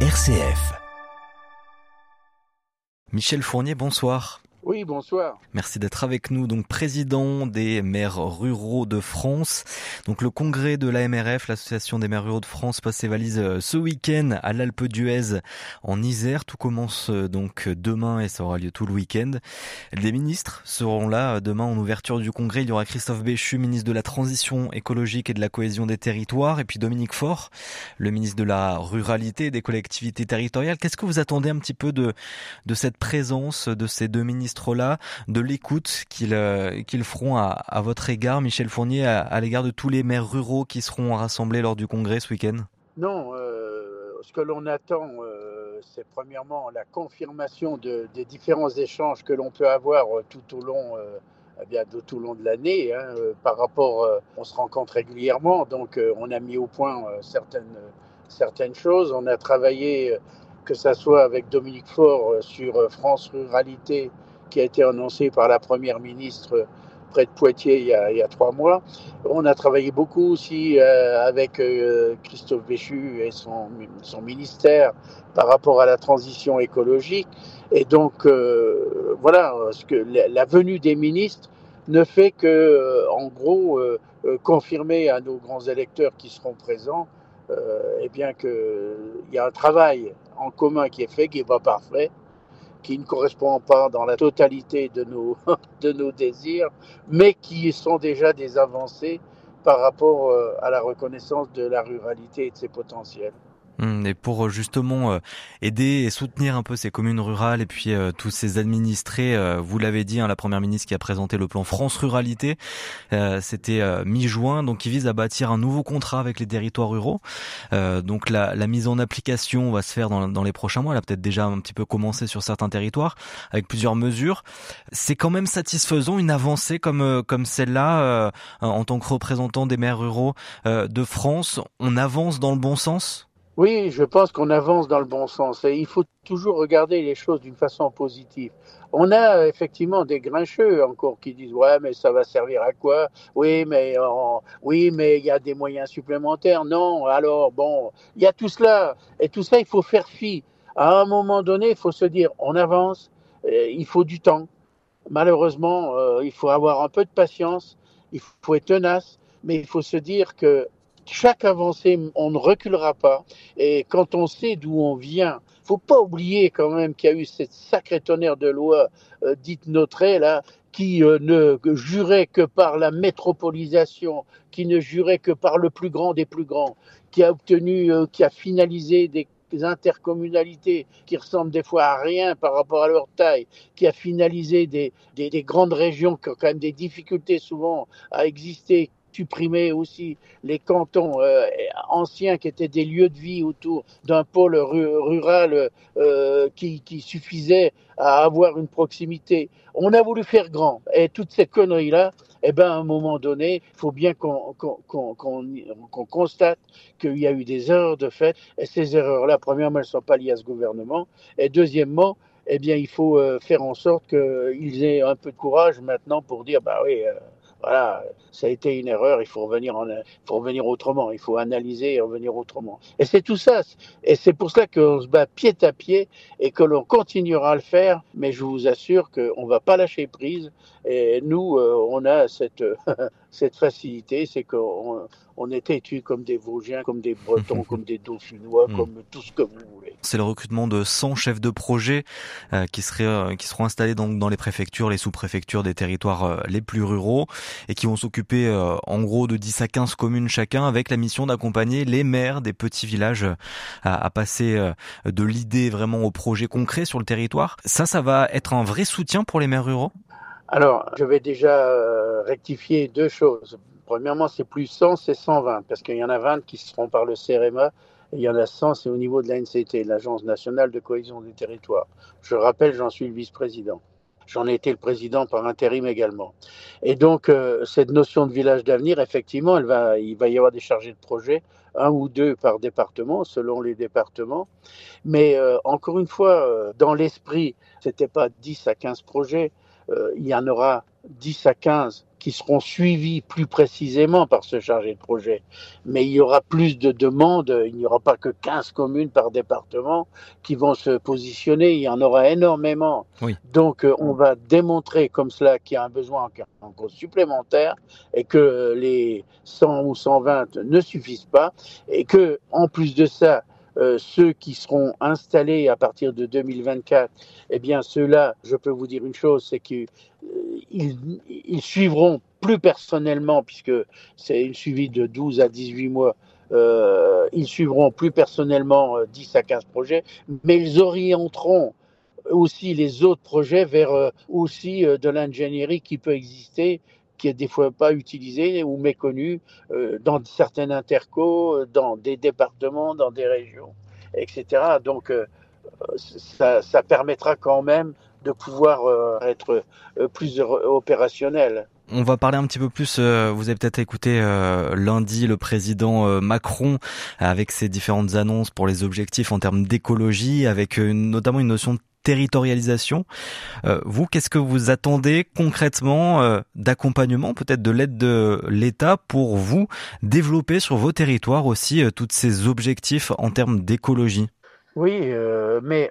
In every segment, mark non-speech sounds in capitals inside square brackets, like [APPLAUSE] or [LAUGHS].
RCF. Michel Fournier, bonsoir. Oui, bonsoir. Merci d'être avec nous. Donc, président des maires ruraux de France. Donc, le congrès de l'AMRF, l'association des maires ruraux de France, passe ses valises euh, ce week-end à l'Alpe d'Huez en Isère. Tout commence euh, donc demain et ça aura lieu tout le week-end. Les ministres seront là euh, demain en ouverture du congrès. Il y aura Christophe Béchu, ministre de la Transition écologique et de la cohésion des territoires, et puis Dominique Faure, le ministre de la Ruralité et des collectivités territoriales. Qu'est-ce que vous attendez un petit peu de, de cette présence de ces deux ministres de l'écoute qu'ils euh, feront à, votre égard, Michel Fournier, à, l'égard de tous les maires ruraux qui seront rassemblés lors du congrès ce week-end? Non, euh, ce que l'on attend, euh, c'est premièrement la confirmation de, des différents échanges que l'on peut avoir tout au long. Eh bien, de tout au long de l'année, hein, par rapport, on se rencontre régulièrement, donc on a mis au point certaines, certaines choses. On a travaillé, que ce soit avec Dominique Faure sur France Ruralité, qui a été annoncé par la Première ministre près de Poitiers il y a, trois mois. On a travaillé beaucoup aussi euh, avec euh, Christophe Béchu et son, ministère par rapport à la transition écologique. Et donc, euh, voilà, ce que la, venue des ministres ne fait que, en gros, confirmer à nos grands électeurs qui seront présents eh bien qu'il y a un travail en commun qui est fait, qui n'est pas parfait, qui ne correspond pas dans la totalité de nos, [LAUGHS] de nos désirs, mais qui sont déjà des avancées par rapport euh, à la reconnaissance de la ruralité et de ses potentiels. Mmh, et pour euh, justement euh, aider et soutenir un peu ces communes rurales et puis euh, tous ces administrés, vous l'avez dit, hein, la première ministre qui a présenté le plan France Ruralité, c'était mi-juin, donc qui vise à bâtir un nouveau contrat avec les territoires ruraux. donc la, la, mise en application va se faire dans, dans les prochains mois. Elle a peut-être déjà un petit peu commencé sur certains territoires avec plusieurs mesures. C'est quand même satisfaisant une avancée comme comme celle-là en tant que représentant des maires ruraux de France. On avance dans le bon sens? Oui, je pense qu'on avance dans le bon sens et il faut toujours regarder les choses d'une façon positive. On a effectivement des grincheux encore qui disent ouais mais ça va servir à quoi? Oui mais oui mais il y a des moyens supplémentaires. Non alors bon il y a tout cela et tout ça il faut faire fi. À un moment donné il faut se dire on avance, il faut du temps. Malheureusement euh, il faut avoir un peu de patience, il faut être tenace, mais il faut se dire que chaque avancée, on ne reculera pas. Et quand on sait d'où on vient, faut pas oublier quand même qu'il y a eu cette sacrée tonnerre de loi euh, dite Notre là, qui euh, ne jurait que par la métropolisation, qui ne jurait que par le plus grand des plus grands, qui a obtenu, euh, qui a finalisé des intercommunalités qui ressemblent des fois à rien par rapport à leur taille, qui a finalisé des, des grandes régions qui ont quand même des difficultés souvent à exister, supprimer aussi les cantons euh, anciens qui étaient des lieux de vie autour d'un pôle rural euh, qui, suffisait à avoir une proximité. On a voulu faire grand. Et toutes ces conneries-là, eh ben, à un moment donné, il faut bien qu'on qu qu qu constate qu'il y a eu des erreurs de fait. Et ces erreurs-là, premièrement, elles ne sont pas liées à ce gouvernement. Et deuxièmement, eh bien, il faut euh, faire en sorte qu'ils aient un peu de courage maintenant pour dire, bah oui, voilà, ça a été une erreur, il faut revenir, en, faut revenir autrement, il faut analyser et revenir autrement. Et c'est tout ça, et c'est pour cela qu'on se bat pied à pied et que l'on continuera à le faire, mais je vous assure qu'on ne va pas lâcher prise, et nous, euh, on a cette, [LAUGHS] cette facilité, c'est qu'on on est têtus comme des Vosgiens, comme des Bretons, [LAUGHS] comme des Dauphinois, Hmm. comme tout ce que vous voulez. C'est le recrutement de 100 chefs de projet euh, qui, seraient, euh, qui seront installés donc dans les préfectures, les sous-préfectures des territoires euh, les plus ruraux et qui vont s'occuper euh, en gros de 10 à 15 communes chacun avec la mission d'accompagner les maires des petits villages euh, à, à passer euh, de l'idée vraiment au projet concret sur le territoire. Ça, ça va être un vrai soutien pour les maires ruraux? Alors, je vais déjà euh, rectifier deux choses. Premièrement, c'est plus 100, c'est 120, parce qu'il y en a 20 qui seront par le CRMA, et il y en a 100, c'est au niveau de l'ANCT, l'Agence nationale de cohésion des territoires. Je rappelle, j'en suis le vice-président. J'en ai été le président par intérim également. Et donc, euh, cette notion de village d'avenir, effectivement, il va y avoir des chargés de projet, un ou deux par département, selon les départements. Mais euh, encore une fois, dans l'esprit, c'était pas 10 à 15 projets, il y en aura 10 à 15 qui seront suivis plus précisément par ce chargé de projet. Mais il y aura plus de demandes, il n'y aura pas que 15 communes par département qui vont se positionner, il y en aura énormément. Donc euh, on va démontrer comme cela qu'il y a un besoin encore supplémentaire et que les 100 ou 120 ne suffisent pas et que en plus de ça, euh, ceux qui seront installés à partir de 2024, eh bien ceux-là, je peux vous dire une chose, c'est qu'ils ils suivront plus personnellement, puisque c'est une suivi de 12 à 18 mois, euh, ils suivront plus personnellement 10 euh, à 15 projets, mais ils orienteront aussi les autres projets vers euh, aussi de l'ingénierie qui peut exister qui est des fois pas utilisée ou méconnue dans certaines intercos, dans des départements, dans des régions, etc. Donc ça, ça, permettra quand même de pouvoir être plus opérationnel. On va parler un petit peu plus. Euh, vous avez peut-être écouté euh, lundi le président euh, Macron avec ses différentes annonces pour les objectifs en termes d'écologie, avec notamment une notion de territorialisation. vous, qu'est-ce que vous attendez concrètement d'accompagnement, peut-être de l'aide de l'État pour vous développer sur vos territoires aussi tous ces objectifs en termes d'écologie? Oui, mais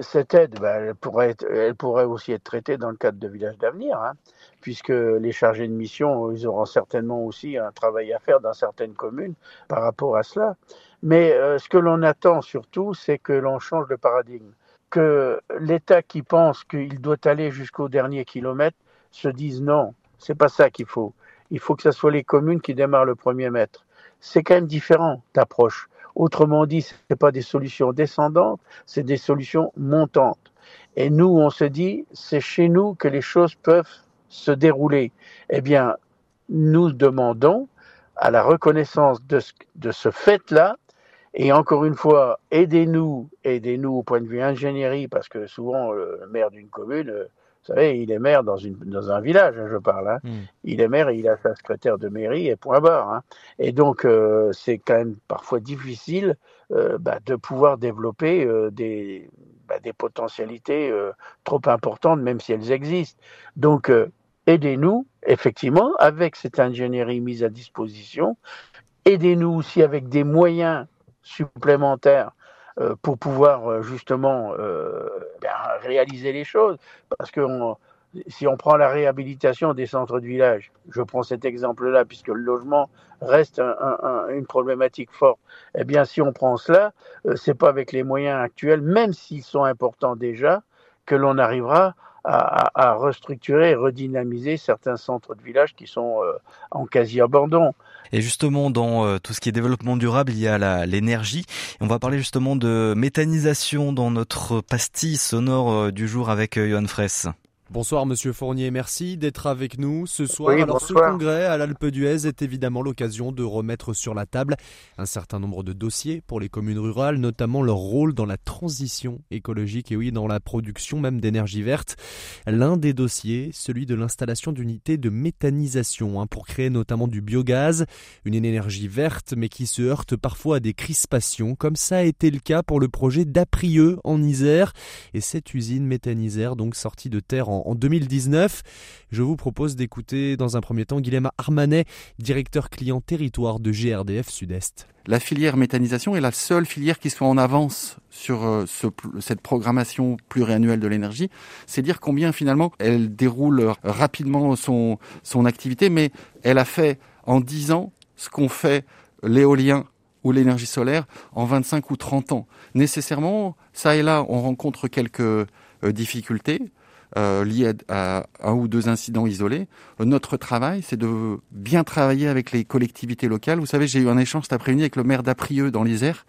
cette aide, bah, elle, pourrait aussi être traitée dans le cadre de Village d'avenir. Hein puisque les chargés de mission, ils auront certainement aussi un travail à faire dans certaines communes par rapport à cela. Mais euh, ce que l'on attend surtout, c'est que l'on change de paradigme, que l'État qui pense qu'il doit aller jusqu'au dernier kilomètre se dise non, c'est pas ça qu'il faut. Il faut que ce soit les communes qui démarrent le premier mètre. C'est quand même différent d'approche. Autrement dit, ce n'est pas des solutions descendantes, c'est des solutions montantes. Et nous, on se dit, c'est chez nous que les choses peuvent se dérouler Eh bien, nous demandons à la reconnaissance de ce, de ce fait-là, et encore une fois, aidez-nous, aidez-nous au point de vue ingénierie, parce que souvent, le maire d'une commune, euh, vous savez, il est maire dans, une, dans un village, hein, je parle. Hein. Hmm. Il est maire et il a sa secrétaire de mairie et point barre. Hein. Et donc, euh, c'est quand même parfois difficile euh, bah, de pouvoir développer des, bah, des potentialités trop importantes, même si elles existent. Donc, aidez-nous, effectivement, avec cette ingénierie mise à disposition. Aidez-nous aussi avec des moyens supplémentaires euh, pour pouvoir euh, justement euh, ben, réaliser les choses. Parce que si on prend la réhabilitation des centres de village, je prends cet exemple-là, puisque le logement reste une problématique forte. Eh bien, si on prend cela, c'est pas avec les moyens actuels, même s'ils sont importants déjà, que l'on arrivera à, restructurer et redynamiser certains centres de village qui sont en quasi-abandon. Et justement, dans euh, tout ce qui est développement durable, il y a l'énergie. On va parler justement de méthanisation dans notre pastille sonore euh, du jour avec Johan Fraisse. Bonsoir Monsieur Fournier, merci d'être avec nous ce soir. Alors ce congrès à l'Alpe d'Huez est évidemment l'occasion de remettre sur la table un certain nombre de dossiers pour les communes rurales, notamment leur rôle dans la transition écologique et oui dans la production même d'énergie verte. L'un des dossiers, celui de l'installation d'unités de méthanisation hein, pour créer notamment du biogaz, une énergie verte mais qui se heurte parfois à des crispations, comme ça a été le cas pour le projet d'Aprieux en Isère et cette usine méthanisaire donc sortie de terre en en 2019. Je vous propose d'écouter dans un premier temps Guilhem Armanet, directeur client territoire de GRDF Sud-Est. La filière méthanisation est la seule filière qui soit en avance sur euh, cette programmation pluriannuelle de l'énergie. C'est dire combien finalement elle déroule rapidement son, son activité, mais elle a fait en 10 ans ce qu'on fait l'éolien ou l'énergie solaire en 25 ou 30 ans. Nécessairement, ça et là, on rencontre quelques euh, difficultés euh, liées à un ou deux incidents isolés. Notre travail, c'est de bien travailler avec les collectivités locales. Vous savez, j'ai eu un échange cet après-midi avec le maire d'Aprieux dans l'Isère,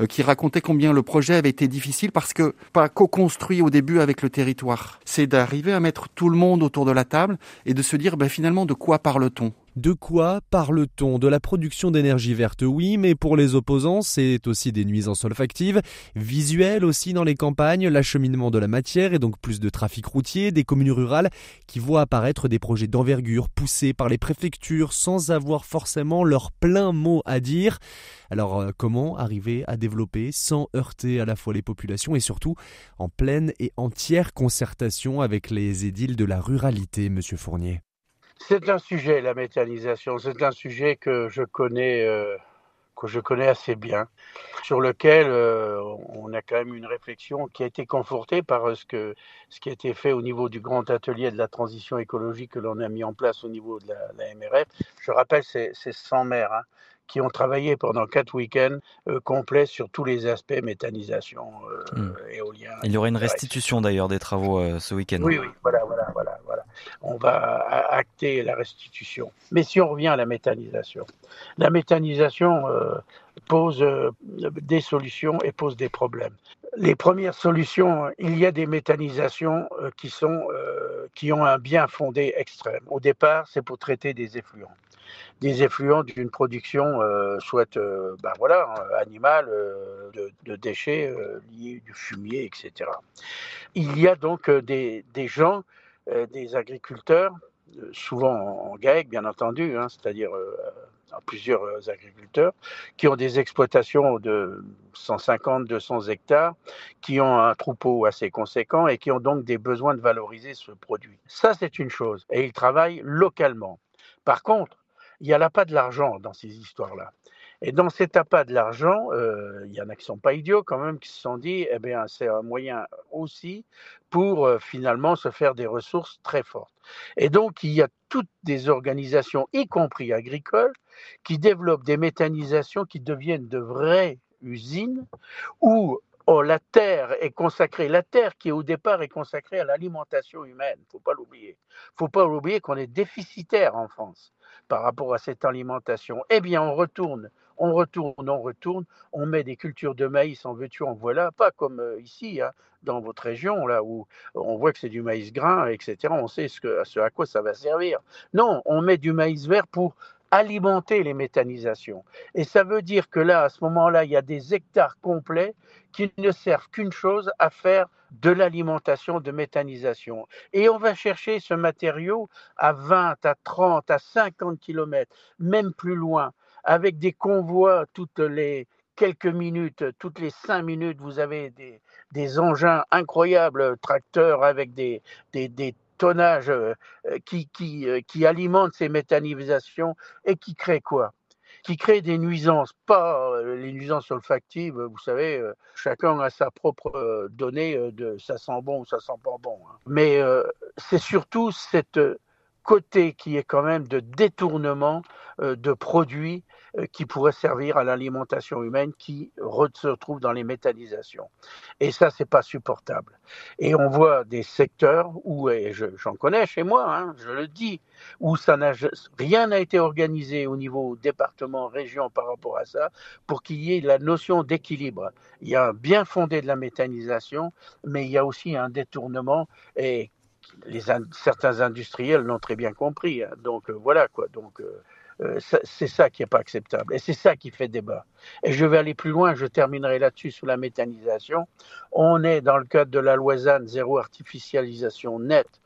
euh, qui racontait combien le projet avait été difficile parce que pas co-construit au début avec le territoire. C'est d'arriver à mettre tout le monde autour de la table et de se dire, ben, finalement, de quoi parle-t-on? De quoi parle-t-on? De la production d'énergie verte, oui, mais pour les opposants, c'est aussi des nuisances olfactives, visuelles aussi dans les campagnes, l'acheminement de la matière et donc plus de trafic routier, des communes rurales qui voient apparaître des projets d'envergure poussés par les préfectures sans avoir forcément leur plein mot à dire. Alors euh, comment arriver à développer sans heurter à la fois les populations et surtout en pleine et entière concertation avec les édiles de la ruralité, monsieur Fournier? C'est un sujet, la méthanisation. C'est un sujet que je connais, euh, que je connais assez bien, sur lequel euh, on a quand même une réflexion qui a été confortée par ce, que, ce qui a été fait au niveau du grand atelier de la transition écologique que l'on a mis en place au niveau de la, MRF. Je rappelle, c'est 100 maires. Hein qui ont travaillé pendant quatre week-ends euh, complets sur tous les aspects méthanisation, euh, hmm. éolien. Il y aurait une restitution d'ailleurs des travaux euh, ce week-end. Oui, oui, voilà, voilà, voilà. On va acter la restitution. Mais si on revient à la méthanisation, la méthanisation pose des solutions et pose des problèmes. Les premières solutions, il y a des méthanisations qui sont qui ont un bien fondé extrême. Au départ, c'est pour traiter des effluents des effluents d'une production, euh, soit euh, ben voilà, animale, euh, de, déchets liés du fumier, etc. Il y a donc des, gens, des agriculteurs, souvent en, GAEC, bien entendu, hein, c'est-à-dire plusieurs agriculteurs, qui ont des exploitations de 150, 200 hectares, qui ont un troupeau assez conséquent et qui ont donc des besoins de valoriser ce produit. Ça, c'est une chose. Et ils travaillent localement. Par contre, il n'y a pas de l'argent dans ces histoires-là. Et dans cet appât de l'argent, euh, il y en a qui sont pas idiots quand même, qui se sont dit, eh bien, c'est un moyen aussi pour euh, finalement se faire des ressources très fortes. Et donc, il y a toutes des organisations, y compris agricoles, qui développent des méthanisations qui deviennent de vraies usines où oh, la terre est consacrée, la terre qui au départ est consacrée à l'alimentation humaine, faut pas l'oublier. Faut pas l'oublier qu'on est déficitaire en France par rapport à cette alimentation. Eh bien, on retourne, on retourne, on retourne, on met des cultures de maïs en veux-tu, en voilà, pas comme euh, ici, hein, dans votre région, là où on voit que c'est du maïs grain, etc. On sait ce, à quoi ça va servir. Non, on met du maïs vert pour alimenter les méthanisations. Et ça veut dire que là, à ce moment-là, il y a des hectares complets qui ne servent qu'une chose, à faire de l'alimentation de méthanisation. Et on va chercher ce matériau à 20, à 30, à 50 km, même plus loin, avec des convois toutes les quelques minutes, toutes les cinq minutes, vous avez des, engins incroyables, tracteurs avec des, tonnages euh, euh, qui alimentent ces méthanisations et qui créent quoi? Qui crée des nuisances, pas euh, les nuisances olfactives, vous savez, chacun a sa propre donnée de ça sent bon ou ça sent pas bon. Hein. Mais c'est surtout cette côté qui est quand même de détournement euh, de produits euh, qui pourraient servir à l'alimentation humaine qui se retrouve dans les métallisations. Et ça, c'est pas supportable. Et on voit des secteurs où, et j'en connais chez moi, hein, je le dis, où rien n'a été organisé au niveau département, région par rapport à ça, pour qu'il y ait la notion d'équilibre. Il y a un bien fondé de la méthanisation, mais il y a aussi un détournement et certains industriels l'ont très bien compris. Hein. Donc euh, voilà quoi. Donc euh, euh, c'est ça qui n'est pas acceptable et c'est ça qui fait débat. Et je vais aller plus loin. Je terminerai là-dessus sous la méthanisation. On est dans le cadre de la loi ZAN zéro artificialisation nette.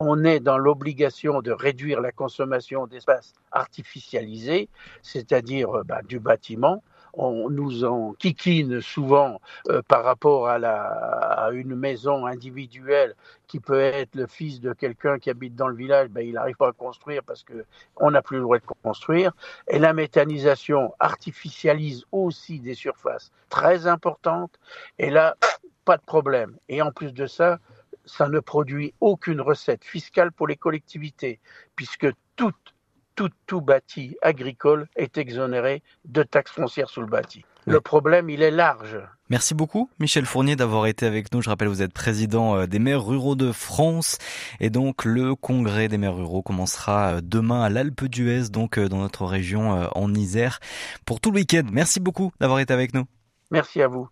On est dans l'obligation de réduire la consommation d'espace artificialisé, c'est-à-dire bah, du bâtiment on nous en kikine souvent euh, par rapport à, la, à une maison individuelle qui peut être le fils de quelqu'un qui habite dans le village, ben, il n'arrive pas à construire parce qu'on n'a plus le droit de construire. Et la méthanisation artificialise aussi des surfaces très importantes. Et là, pas de problème. Et en plus de ça, ça ne produit aucune recette fiscale pour les collectivités, puisque toute tout, tout bâti agricole est exonéré de taxes foncières sur le bâti. Le problème, il est large. Merci beaucoup, Michel Fournier, d'avoir été avec nous. Je rappelle, vous êtes président euh, des maires ruraux de France. Et donc, le congrès des maires ruraux commencera euh, demain à l'Alpe d'Huez, donc euh, dans notre région en Isère, pour tout le week-end. Merci beaucoup d'avoir été avec nous. Merci à vous.